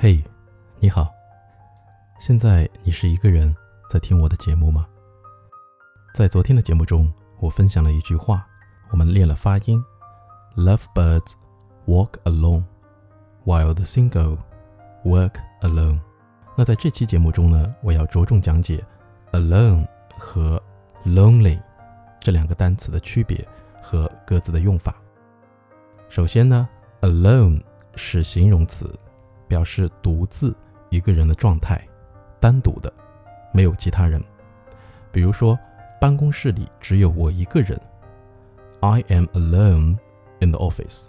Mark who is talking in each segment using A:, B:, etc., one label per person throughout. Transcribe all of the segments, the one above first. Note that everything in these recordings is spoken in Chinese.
A: 嘿，你好。现在你是一个人在听我的节目吗？在昨天的节目中，我分享了一句话，我们练了发音：Lovebirds walk alone, while the single work alone。那在这期节目中呢，我要着重讲解 alone 和 lonely 这两个单词的区别和各自的用法。首先呢，alone 是形容词，表示独自一个人的状态。单独的，没有其他人。比如说，办公室里只有我一个人。I am alone in the office。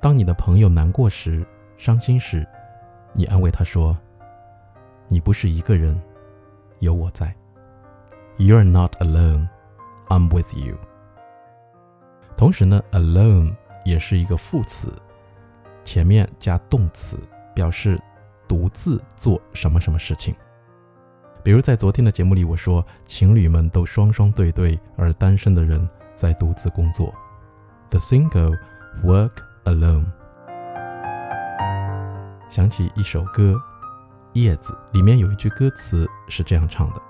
A: 当你的朋友难过时、伤心时，你安慰他说：“你不是一个人，有我在。You are not alone, I'm with you。”同时呢，alone 也是一个副词，前面加动词，表示。独自做什么什么事情，比如在昨天的节目里，我说情侣们都双双对对，而单身的人在独自工作。The single work alone。想起一首歌《叶子》，里面有一句歌词是这样唱的：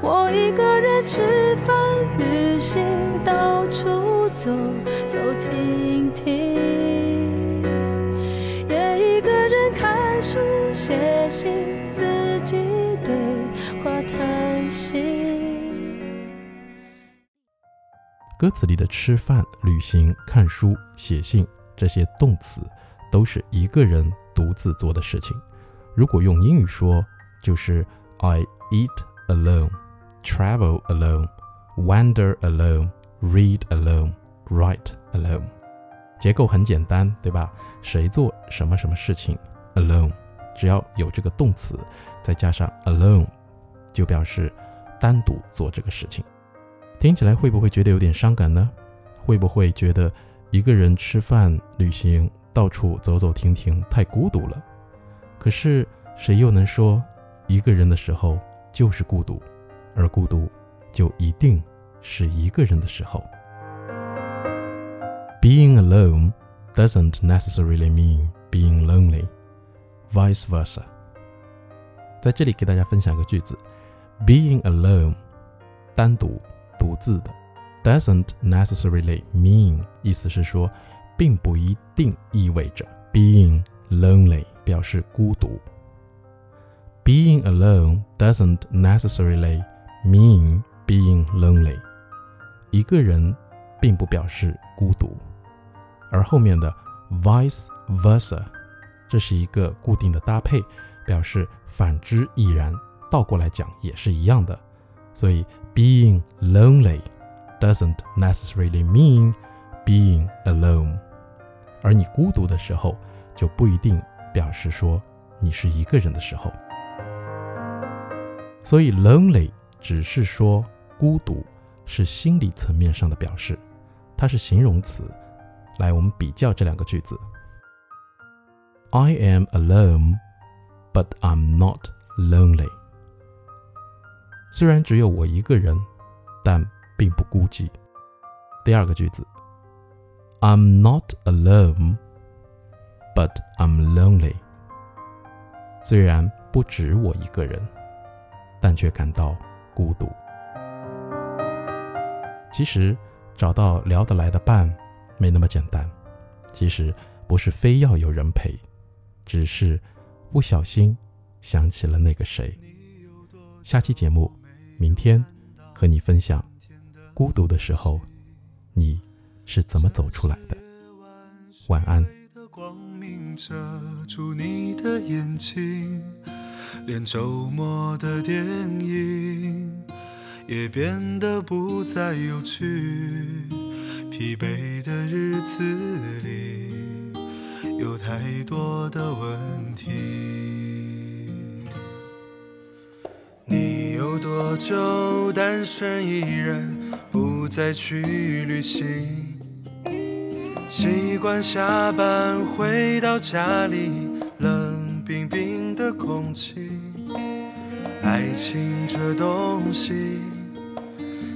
B: 我一个人吃饭、旅行，到处走走停停。也一个人看书写信自己对话叹息。
A: 歌词里的吃饭、旅行、看书、写信这些动词，都是一个人独自做的事情。如果用英语说，就是 I eat alone, travel alone, wander alone, read alone, write alone。结构很简单，对吧？谁做什么什么事情？alone。只要有这个动词，再加上 alone，就表示单独做这个事情。听起来会不会觉得有点伤感呢？会不会觉得一个人吃饭、旅行、到处走走停停太孤独了？可是谁又能说一个人的时候就是孤独，而孤独就一定是一个人的时候 ？Being alone doesn't necessarily mean being lonely. Vice versa，在这里给大家分享一个句子：Being alone，单独、独自的，doesn't necessarily mean，意思是说，并不一定意味着 being lonely 表示孤独。Being alone doesn't necessarily mean being lonely，一个人并不表示孤独， 而后面的 vice versa。这是一个固定的搭配，表示反之亦然，倒过来讲也是一样的。所以，being lonely doesn't necessarily mean being alone。而你孤独的时候，就不一定表示说你是一个人的时候。所以，lonely 只是说孤独是心理层面上的表示，它是形容词。来，我们比较这两个句子。I am alone, but I'm not lonely. 虽然只有我一个人，但并不孤寂。第二个句子，I'm not alone, but I'm lonely. 虽然不止我一个人，但却感到孤独。其实找到聊得来的伴没那么简单。其实不是非要有人陪。只是不小心想起了那个谁。下期节目，明天和你分享孤独的时候，你是怎么走出来的。晚安。连周末的电影也变得不再有趣，疲惫的日子里。有太多的问题。你有多久单身一人，不再去旅行？习惯下班回到家里，冷冰冰的空气。爱情这东西，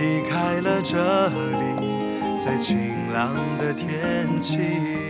C: 离开了这里，在晴朗的天气。